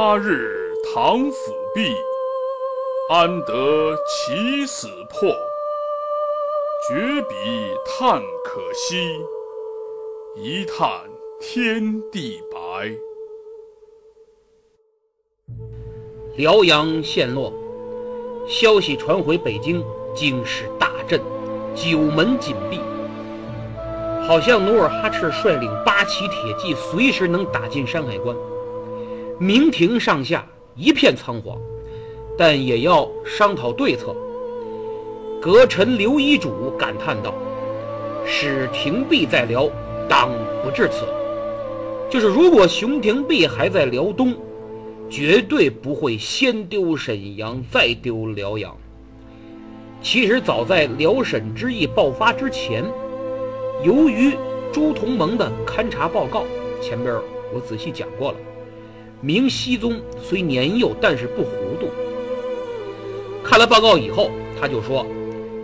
他日唐府毕，安得其死破？绝笔叹可惜，一叹天地白。辽阳陷落，消息传回北京，京师大震，九门紧闭，好像努尔哈赤率领八旗铁骑，随时能打进山海关。明廷上下一片仓皇，但也要商讨对策。阁臣刘遗嘱感叹道：“使廷弼在辽，当不至此。就是如果熊廷弼还在辽东，绝对不会先丢沈阳，再丢辽阳。其实早在辽沈之役爆发之前，由于朱同盟的勘察报告，前边我仔细讲过了。明熹宗虽年幼，但是不糊涂。看了报告以后，他就说。”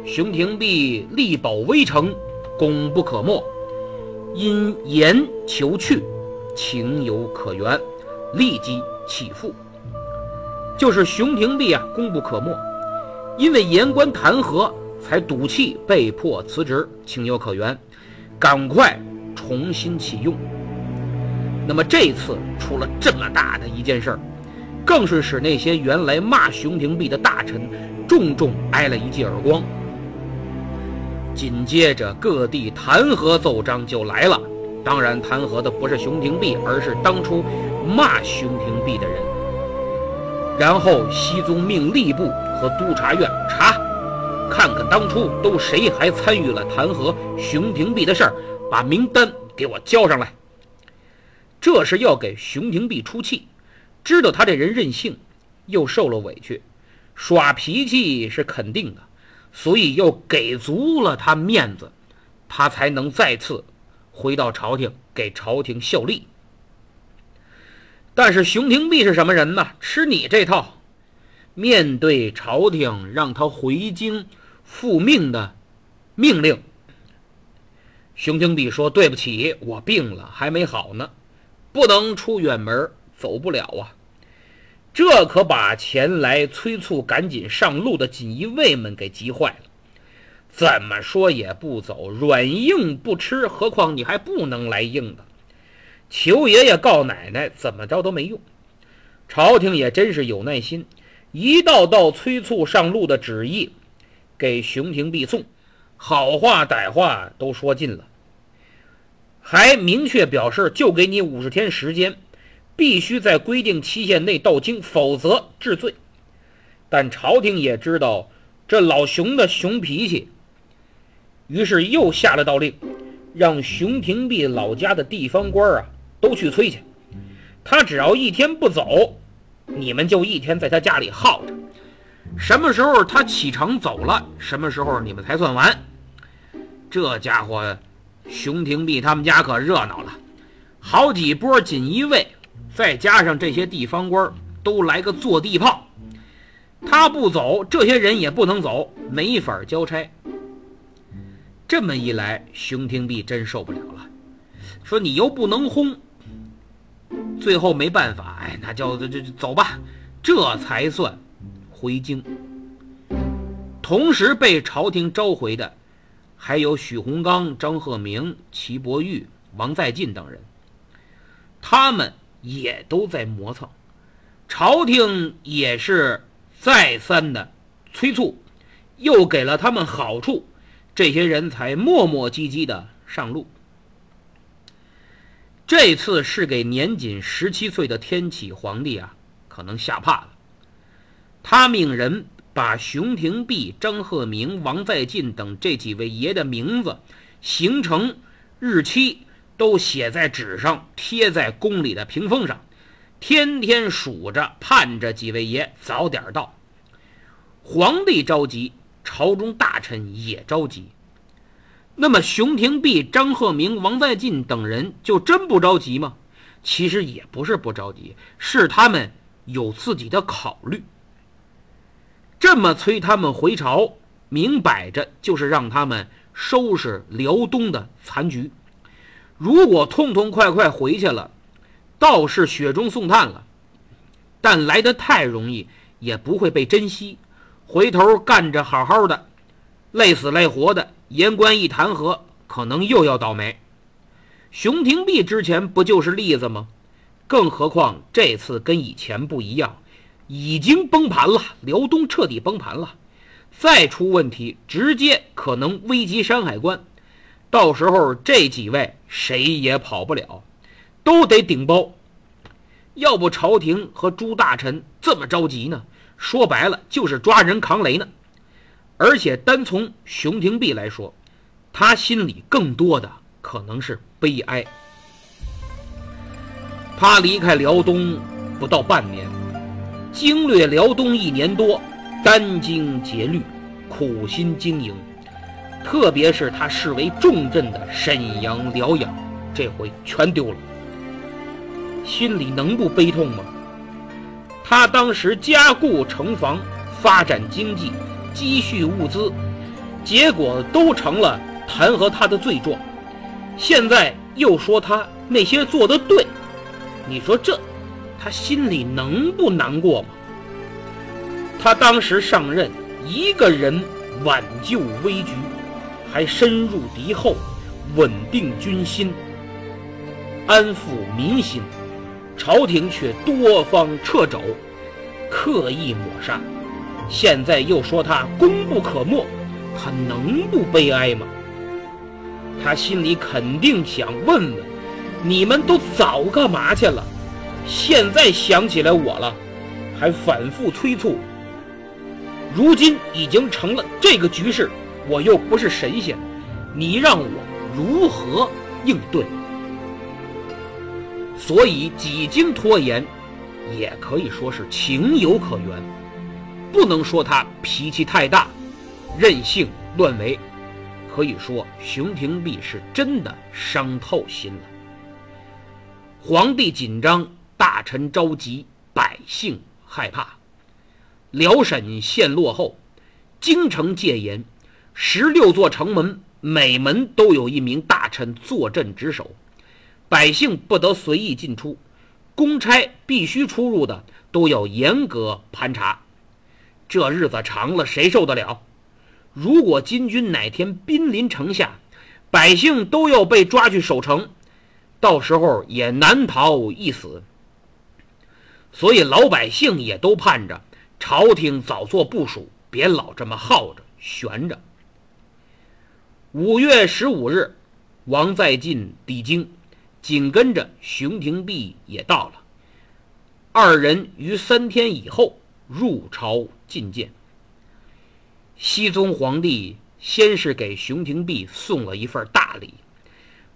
熊廷弼力保危城，功不可没。因言求去，情有可原，立即起复。就是熊廷弼啊，功不可没。因为言官弹劾，才赌气被迫辞职，情有可原。赶快重新启用。那么这次出了这么大的一件事儿，更是使那些原来骂熊廷弼的大臣重重挨了一记耳光。紧接着，各地弹劾奏章就来了。当然，弹劾的不是熊廷弼，而是当初骂熊廷弼的人。然后，熹宗命吏部和督察院查，看看当初都谁还参与了弹劾熊廷弼的事儿，把名单给我交上来。这是要给熊廷弼出气，知道他这人任性，又受了委屈，耍脾气是肯定的。所以又给足了他面子，他才能再次回到朝廷给朝廷效力。但是熊廷弼是什么人呢？吃你这套，面对朝廷让他回京复命的命令，熊廷弼说：“对不起，我病了，还没好呢，不能出远门，走不了啊。”这可把前来催促赶紧上路的锦衣卫们给急坏了，怎么说也不走，软硬不吃，何况你还不能来硬的。求爷爷告奶奶，怎么着都没用。朝廷也真是有耐心，一道道催促上路的旨意给熊廷弼送，好话歹话都说尽了，还明确表示就给你五十天时间。必须在规定期限内到京，否则治罪。但朝廷也知道这老熊的熊脾气，于是又下了道令，让熊廷弼老家的地方官啊都去催去。他只要一天不走，你们就一天在他家里耗着。什么时候他启程走了，什么时候你们才算完。这家伙，熊廷弼他们家可热闹了，好几波锦衣卫。再加上这些地方官都来个坐地炮，他不走，这些人也不能走，没法交差。这么一来，熊廷弼真受不了了，说你又不能轰，最后没办法，哎，那就就就走吧，这才算回京。同时被朝廷召回的，还有许洪刚、张鹤鸣、齐伯玉、王在晋等人，他们也都在磨蹭。朝廷也是再三的催促，又给了他们好处，这些人才磨磨唧唧的上路。这次是给年仅十七岁的天启皇帝啊，可能吓怕了。他命人把熊廷弼、张鹤鸣、王在晋等这几位爷的名字、行程、日期都写在纸上，贴在宫里的屏风上。天天数着，盼着几位爷早点到。皇帝着急，朝中大臣也着急。那么，熊廷弼、张鹤鸣、王在晋等人就真不着急吗？其实也不是不着急，是他们有自己的考虑。这么催他们回朝，明摆着就是让他们收拾辽东的残局。如果痛痛快快回去了，倒是雪中送炭了，但来得太容易，也不会被珍惜。回头干着好好的，累死累活的，言官一弹劾，可能又要倒霉。熊廷弼之前不就是例子吗？更何况这次跟以前不一样，已经崩盘了，辽东彻底崩盘了，再出问题，直接可能危及山海关。到时候这几位谁也跑不了。都得顶包，要不朝廷和诸大臣这么着急呢？说白了就是抓人扛雷呢。而且单从熊廷弼来说，他心里更多的可能是悲哀。他离开辽东不到半年，经略辽东一年多，殚精竭虑，苦心经营，特别是他视为重镇的沈阳、辽阳，这回全丢了。心里能不悲痛吗？他当时加固城防，发展经济，积蓄物资，结果都成了弹劾他的罪状。现在又说他那些做的对，你说这，他心里能不难过吗？他当时上任，一个人挽救危局，还深入敌后，稳定军心，安抚民心。朝廷却多方掣肘，刻意抹杀，现在又说他功不可没，他能不悲哀吗？他心里肯定想问问：你们都早干嘛去了？现在想起来我了，还反复催促。如今已经成了这个局势，我又不是神仙，你让我如何应对？所以几经拖延，也可以说是情有可原，不能说他脾气太大、任性乱为。可以说熊廷弼是真的伤透心了。皇帝紧张，大臣着急，百姓害怕。辽沈陷落后，京城戒严，十六座城门每门都有一名大臣坐镇值守。百姓不得随意进出，公差必须出入的都要严格盘查。这日子长了，谁受得了？如果金军哪天兵临城下，百姓都要被抓去守城，到时候也难逃一死。所以老百姓也都盼着朝廷早做部署，别老这么耗着悬着。五月十五日，王在晋抵京。紧跟着，熊廷弼也到了。二人于三天以后入朝觐见。熹宗皇帝先是给熊廷弼送了一份大礼，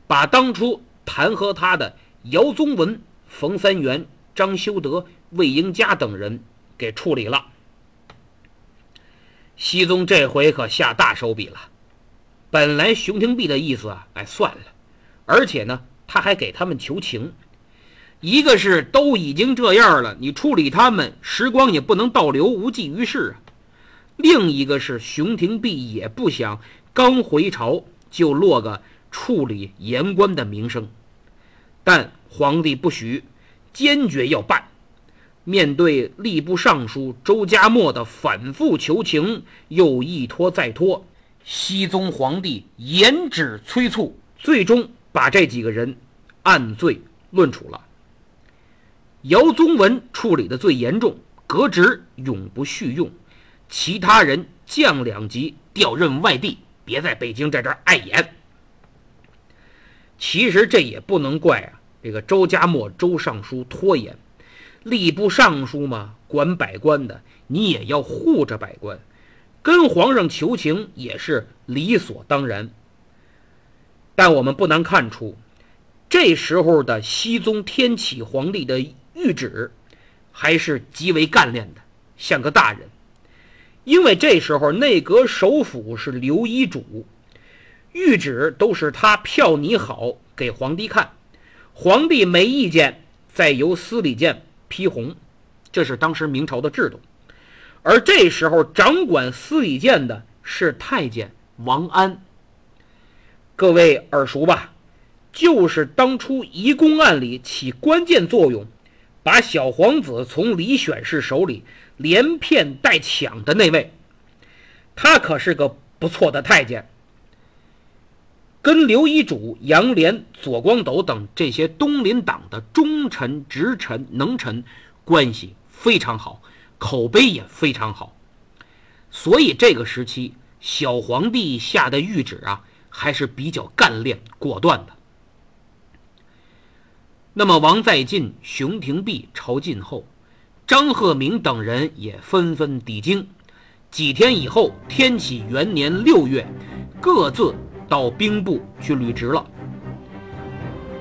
把当初弹劾他的姚宗文、冯三元、张修德、魏英嘉等人给处理了。熹宗这回可下大手笔了。本来熊廷弼的意思啊，哎，算了，而且呢。他还给他们求情，一个是都已经这样了，你处理他们，时光也不能倒流，无济于事啊；另一个是熊廷弼也不想刚回朝就落个处理言官的名声，但皇帝不许，坚决要办。面对吏部尚书周家谟的反复求情，又一拖再拖，熹宗皇帝严旨催促，最终把这几个人按罪论处了。姚宗文处理的最严重，革职，永不续用；其他人降两级，调任外地，别在北京在这碍眼。其实这也不能怪啊，这个周家谟周尚书拖延。吏部尚书嘛，管百官的，你也要护着百官，跟皇上求情也是理所当然。但我们不难看出，这时候的熹宗天启皇帝的谕旨还是极为干练的，像个大人。因为这时候内阁首辅是刘一主，谕旨都是他票拟好给皇帝看，皇帝没意见，再由司礼监。批红，这是当时明朝的制度。而这时候掌管司礼监的是太监王安，各位耳熟吧？就是当初移宫案里起关键作用，把小皇子从李选侍手里连骗带抢的那位。他可是个不错的太监，跟刘遗嘱、杨涟、左光斗等这些东林党的忠臣、直臣、能臣关系非常好，口碑也非常好。所以这个时期，小皇帝下的谕旨啊，还是比较干练果断的。那么，王在晋、熊廷弼朝觐后，张鹤鸣等人也纷纷抵京。几天以后，天启元年六月，各自。到兵部去履职了。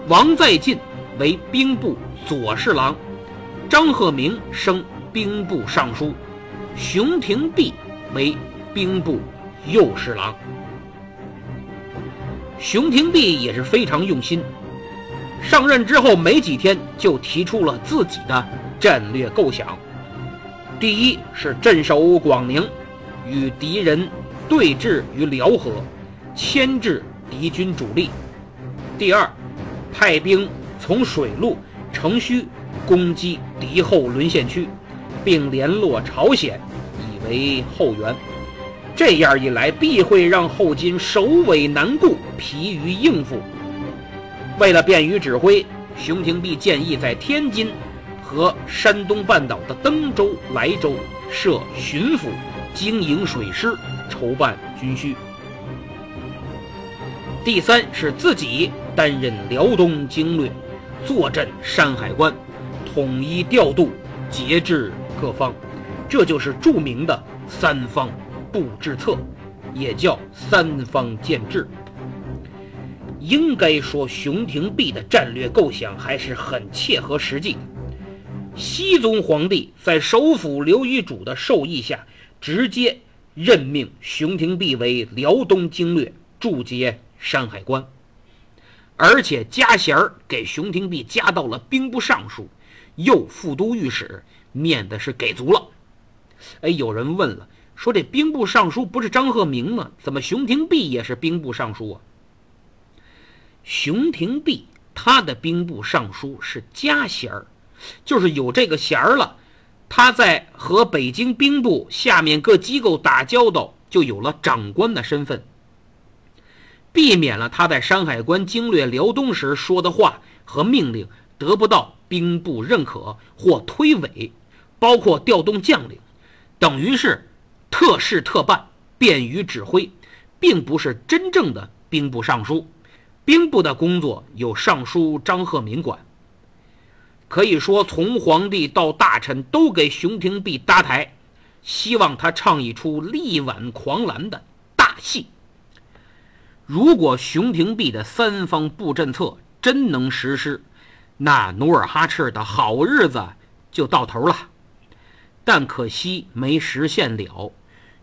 王在晋为兵部左侍郎，张鹤鸣升兵部尚书，熊廷弼为兵部右侍郎。熊廷弼也是非常用心，上任之后没几天就提出了自己的战略构想。第一是镇守广宁，与敌人对峙于辽河。牵制敌军主力。第二，派兵从水路乘虚攻击敌后沦陷区，并联络朝鲜，以为后援。这样一来，必会让后金首尾难顾，疲于应付。为了便于指挥，熊廷弼建议在天津和山东半岛的登州、莱州设巡抚，经营水师，筹办军需。第三是自己担任辽东经略，坐镇山海关，统一调度，节制各方，这就是著名的三方布置策，也叫三方建制。应该说，熊廷弼的战略构想还是很切合实际。熹宗皇帝在首辅刘遗嘱的授意下，直接任命熊廷弼为辽东经略，驻节。山海关，而且加衔儿给熊廷弼加到了兵部尚书，又副都御史，面子是给足了。哎，有人问了，说这兵部尚书不是张鹤鸣吗？怎么熊廷弼也是兵部尚书啊？熊廷弼他的兵部尚书是加衔儿，就是有这个衔儿了，他在和北京兵部下面各机构打交道，就有了长官的身份。避免了他在山海关经略辽东时说的话和命令得不到兵部认可或推诿，包括调动将领，等于是特事特办，便于指挥，并不是真正的兵部尚书。兵部的工作由尚书张鹤鸣管。可以说，从皇帝到大臣都给熊廷弼搭台，希望他唱一出力挽狂澜的大戏。如果熊廷弼的三方布阵策真能实施，那努尔哈赤的好日子就到头了。但可惜没实现了，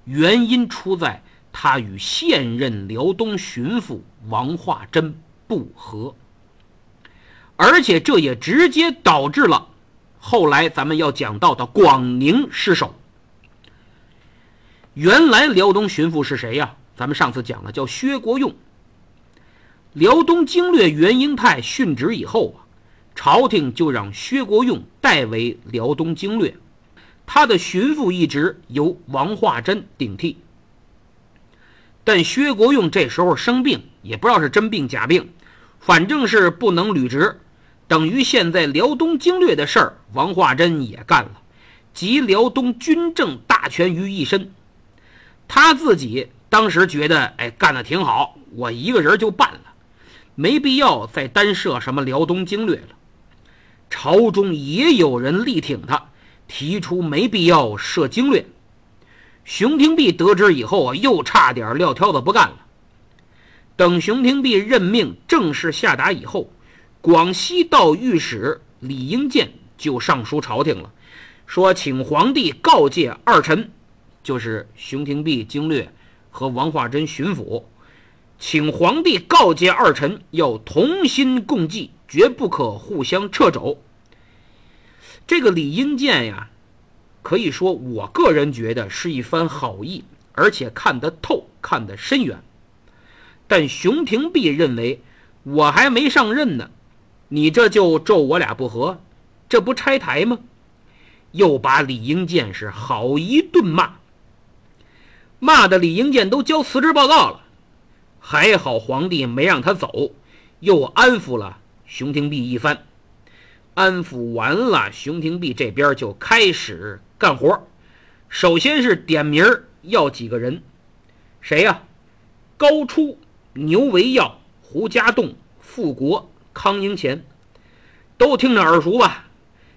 原因出在他与现任辽东巡抚王化贞不和，而且这也直接导致了后来咱们要讲到的广宁失守。原来辽东巡抚是谁呀？咱们上次讲了，叫薛国用。辽东经略袁英泰殉职以后啊，朝廷就让薛国用代为辽东经略，他的巡抚一职由王化贞顶替。但薛国用这时候生病，也不知道是真病假病，反正是不能履职，等于现在辽东经略的事儿，王化贞也干了，集辽东军政大权于一身。他自己当时觉得，哎，干得挺好，我一个人就办了，没必要再单设什么辽东经略了。朝中也有人力挺他，提出没必要设经略。熊廷弼得知以后啊，又差点撂挑子不干了。等熊廷弼任命正式下达以后，广西道御史李英建就上书朝廷了，说请皇帝告诫二臣，就是熊廷弼经略和王化贞巡抚，请皇帝告诫二臣要同心共济，绝不可互相掣肘。这个李英健呀。可以说，我个人觉得是一番好意，而且看得透，看得深远。但熊廷弼认为，我还没上任呢，你这就咒我俩不和，这不拆台吗？又把李英健是好一顿骂，骂的李应建都交辞职报告了。还好皇帝没让他走，又安抚了熊廷弼一番。安抚完了，熊廷弼这边就开始。干活，首先是点名要几个人，谁呀？高初、牛维耀、胡家栋、傅国、康英前，都听着耳熟吧？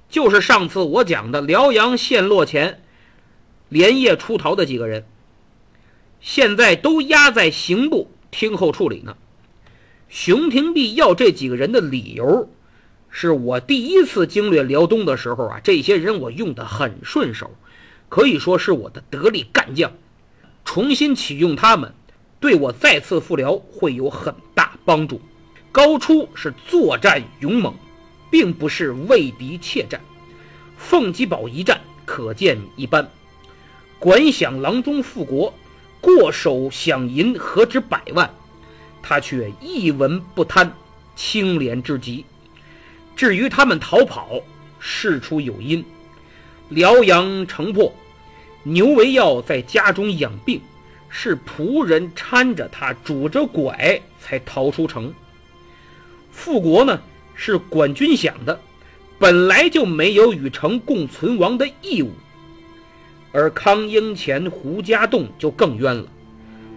就是上次我讲的辽阳陷落前连夜出逃的几个人，现在都押在刑部听候处理呢。熊廷弼要这几个人的理由。是我第一次经略辽东的时候啊，这些人我用的很顺手，可以说是我的得力干将。重新启用他们，对我再次复辽会有很大帮助。高初是作战勇猛，并不是畏敌怯战。凤吉堡一战可见一斑。管饷郎中复国，过手饷银何止百万，他却一文不贪，清廉之极。至于他们逃跑，事出有因。辽阳城破，牛维耀在家中养病，是仆人搀着他，拄着拐才逃出城。复国呢，是管军饷的，本来就没有与城共存亡的义务。而康英前、胡家栋就更冤了。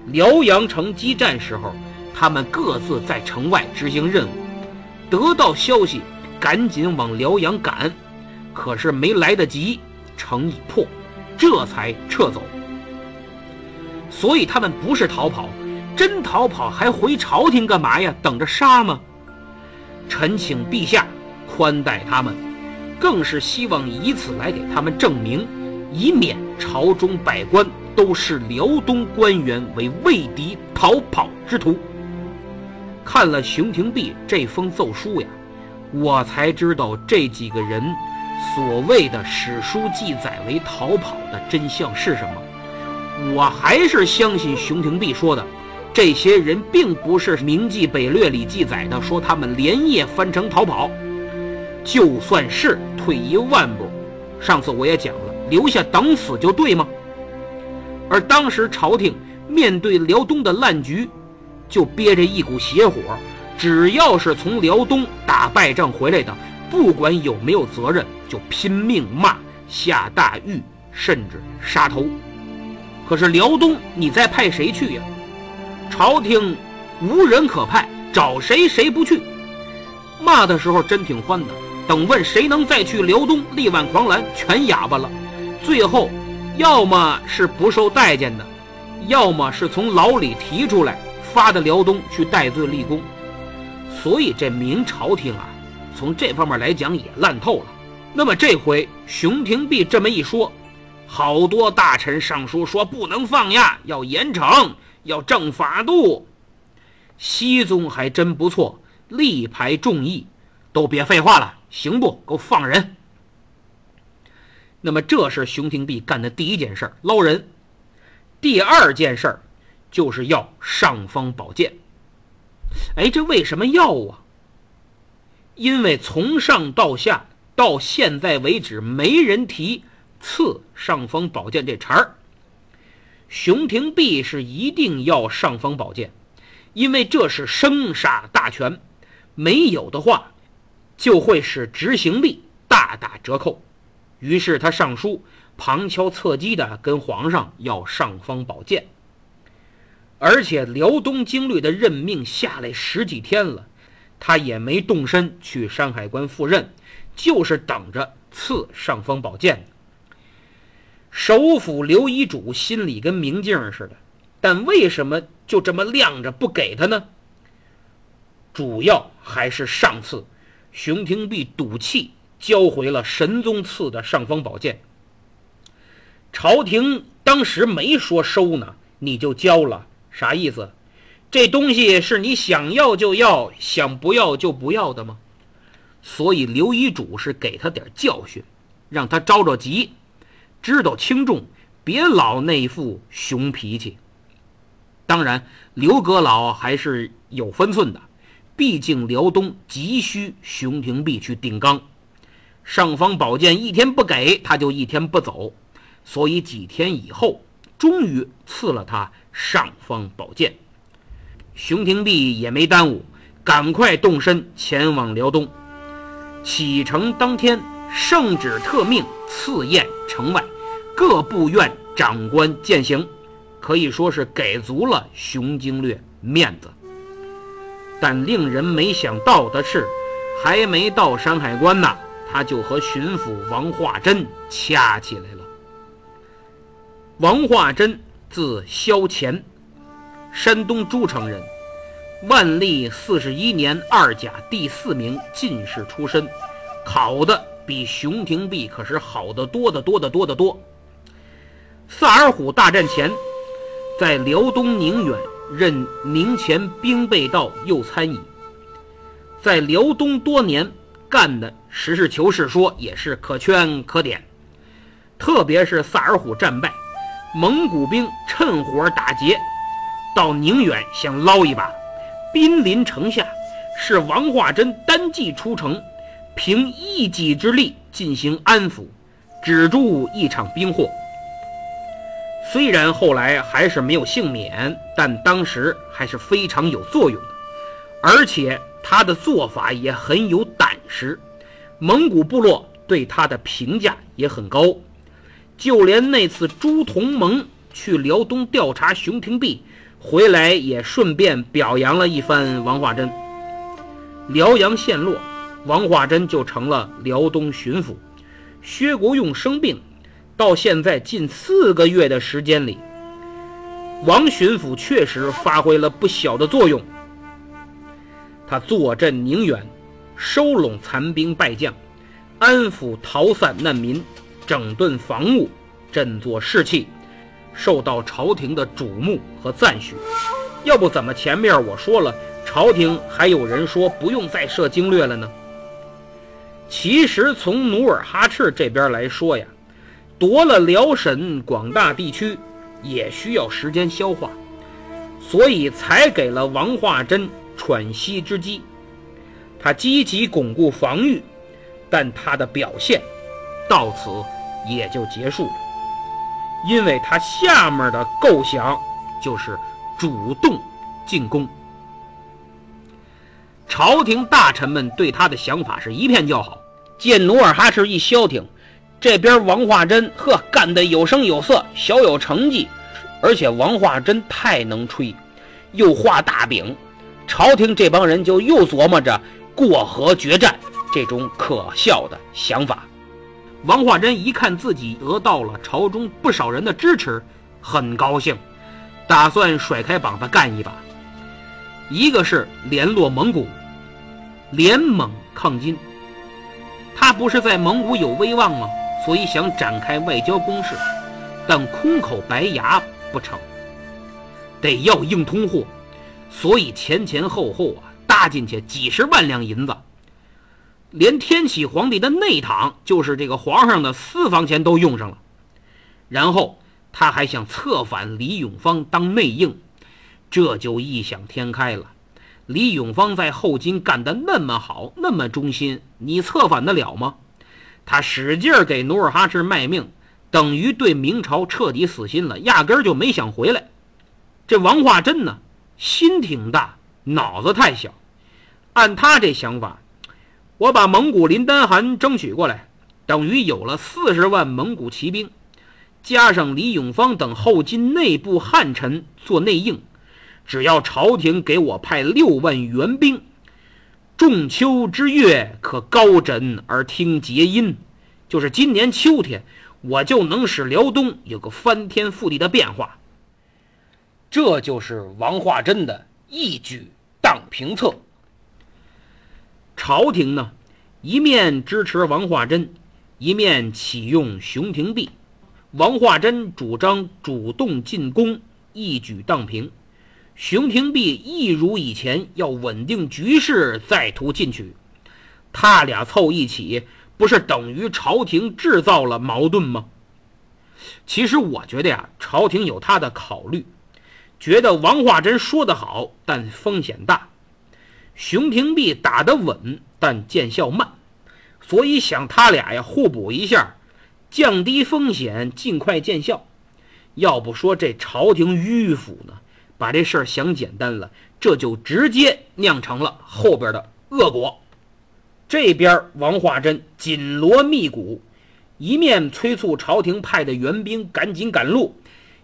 辽阳城激战时候，他们各自在城外执行任务，得到消息。赶紧往辽阳赶，可是没来得及，城已破，这才撤走。所以他们不是逃跑，真逃跑还回朝廷干嘛呀？等着杀吗？臣请陛下宽待他们，更是希望以此来给他们证明，以免朝中百官都视辽东官员为畏敌逃跑之徒。看了熊廷弼这封奏书呀。我才知道这几个人所谓的史书记载为逃跑的真相是什么。我还是相信熊廷弼说的，这些人并不是《明记北略》里记载的说他们连夜翻城逃跑。就算是退一万步，上次我也讲了，留下等死就对吗？而当时朝廷面对辽东的烂局，就憋着一股邪火。只要是从辽东打败仗回来的，不管有没有责任，就拼命骂、下大狱，甚至杀头。可是辽东，你再派谁去呀？朝廷无人可派，找谁谁不去。骂的时候真挺欢的，等问谁能再去辽东，力挽狂澜，全哑巴了。最后，要么是不受待见的，要么是从牢里提出来，发到辽东去戴罪立功。所以这明朝廷啊，从这方面来讲也烂透了。那么这回熊廷弼这么一说，好多大臣上书说不能放呀，要严惩，要正法度。熹宗还真不错，力排众议，都别废话了，行不？给我放人。那么这是熊廷弼干的第一件事捞人。第二件事就是要尚方宝剑。哎，这为什么要啊？因为从上到下到现在为止，没人提赐尚方宝剑这茬儿。熊廷弼是一定要尚方宝剑，因为这是生杀大权，没有的话，就会使执行力大打折扣。于是他上书，旁敲侧击的跟皇上要尚方宝剑。而且辽东经略的任命下来十几天了，他也没动身去山海关赴任，就是等着赐尚方宝剑。首辅刘遗嘱心里跟明镜似的，但为什么就这么晾着不给他呢？主要还是上次熊廷弼赌气交回了神宗赐的尚方宝剑，朝廷当时没说收呢，你就交了，啥意思？这东西是你想要就要，想不要就不要的吗？所以刘遗嘱是给他点教训，让他着着急。知道轻重，别老那副熊脾气。当然，刘阁老还是有分寸的，毕竟辽东急需熊廷弼去顶缸。尚方宝剑一天不给，他就一天不走。所以几天以后，终于赐了他尚方宝剑。熊廷弼也没耽误，赶快动身前往辽东。启程当天。圣旨特命赐宴城外，各部院长官践行，可以说是给足了熊经略面子。但令人没想到的是，还没到山海关呢，他就和巡抚王化贞掐起来了。王化贞字萧乾，山东诸城人，万历四十一年二甲第四名进士出身，考的。比熊廷弼可是好得多得多得多得多。萨尔浒大战前，在辽东宁远任宁前兵备道右参议，在辽东多年干的实事求是说也是可圈可点。特别是萨尔浒战败，蒙古兵趁火打劫，到宁远想捞一把，兵临城下，是王化贞单骑出城。凭一己之力进行安抚，止住一场兵祸。虽然后来还是没有幸免，但当时还是非常有作用的。而且他的做法也很有胆识，蒙古部落对他的评价也很高。就连那次朱同盟去辽东调查熊廷弼，回来也顺便表扬了一番王化贞。辽阳陷落。王化贞就成了辽东巡抚，薛国用生病，到现在近四个月的时间里，王巡抚确实发挥了不小的作用。他坐镇宁远，收拢残兵败将，安抚逃散难民，整顿防务，振作士气，受到朝廷的瞩目和赞许。要不怎么前面我说了，朝廷还有人说不用再设经略了呢？其实从努尔哈赤这边来说呀，夺了辽沈广大地区，也需要时间消化，所以才给了王化贞喘息之机。他积极巩固防御，但他的表现到此也就结束了，因为他下面的构想就是主动进攻。朝廷大臣们对他的想法是一片叫好。见努尔哈赤一消停，这边王化贞呵干得有声有色，小有成绩，而且王化贞太能吹，又画大饼，朝廷这帮人就又琢磨着过河决战这种可笑的想法。王化贞一看自己得到了朝中不少人的支持，很高兴，打算甩开膀子干一把。一个是联络蒙古，联蒙抗金。他不是在蒙古有威望吗？所以想展开外交攻势，但空口白牙不成，得要硬通货，所以前前后后啊搭进去几十万两银子，连天启皇帝的内堂，就是这个皇上的私房钱都用上了。然后他还想策反李永芳当内应，这就异想天开了。李永芳在后金干得那么好，那么忠心，你策反得了吗？他使劲给努尔哈赤卖命，等于对明朝彻底死心了，压根儿就没想回来。这王化贞呢，心挺大，脑子太小。按他这想法，我把蒙古林丹汗争取过来，等于有了四十万蒙古骑兵，加上李永芳等后金内部汉臣做内应，只要朝廷给我派六万援兵。仲秋之月，可高枕而听节音，就是今年秋天，我就能使辽东有个翻天覆地的变化。这就是王化贞的一举荡平策。朝廷呢，一面支持王化贞，一面启用熊廷弼。王化贞主张主动进攻，一举荡平。熊廷弼一如以前要稳定局势，再图进取。他俩凑一起，不是等于朝廷制造了矛盾吗？其实我觉得呀，朝廷有他的考虑，觉得王化贞说得好，但风险大；熊廷弼打得稳，但见效慢，所以想他俩呀互补一下，降低风险，尽快见效。要不说这朝廷迂腐呢？把这事儿想简单了，这就直接酿成了后边的恶果。这边王化贞紧锣密鼓，一面催促朝廷派的援兵赶紧赶路，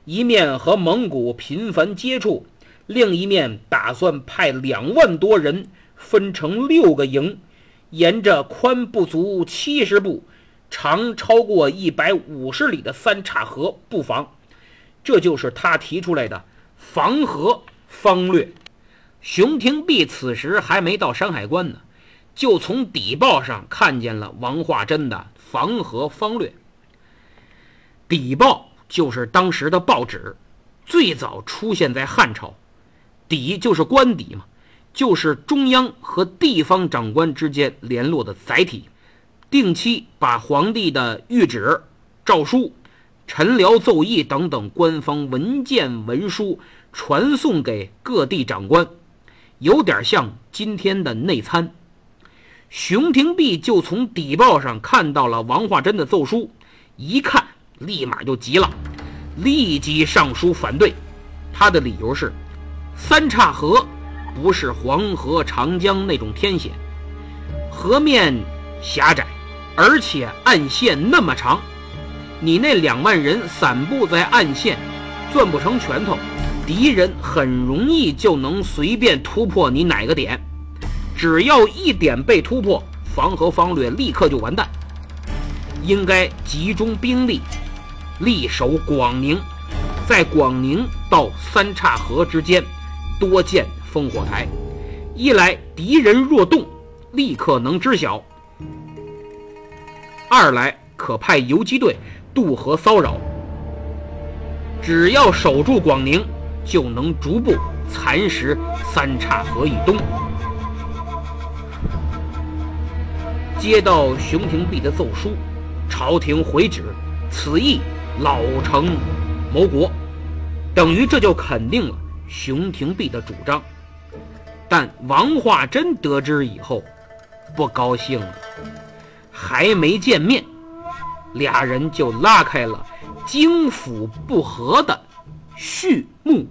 一面和蒙古频繁接触，另一面打算派两万多人分成六个营，沿着宽不足七十步、长超过一百五十里的三岔河布防。这就是他提出来的。防河方略，熊廷弼此时还没到山海关呢，就从底报上看见了王化贞的防河方略。底报就是当时的报纸，最早出现在汉朝。底就是官邸嘛，就是中央和地方长官之间联络的载体，定期把皇帝的谕旨、诏书。陈辽奏议等等官方文件文书传送给各地长官，有点像今天的内参。熊廷弼就从底报上看到了王化贞的奏书，一看立马就急了，立即上书反对。他的理由是：三岔河不是黄河、长江那种天险，河面狭窄，而且岸线那么长。你那两万人散布在岸线，攥不成拳头，敌人很容易就能随便突破你哪个点。只要一点被突破，防河方略立刻就完蛋。应该集中兵力，力守广宁，在广宁到三岔河之间多建烽火台，一来敌人若动，立刻能知晓；二来可派游击队。渡河骚扰，只要守住广宁，就能逐步蚕食三岔河以东。接到熊廷弼的奏书，朝廷回旨，此意老成谋国，等于这就肯定了熊廷弼的主张。但王化贞得知以后，不高兴了，还没见面。俩人就拉开了京府不和的序幕。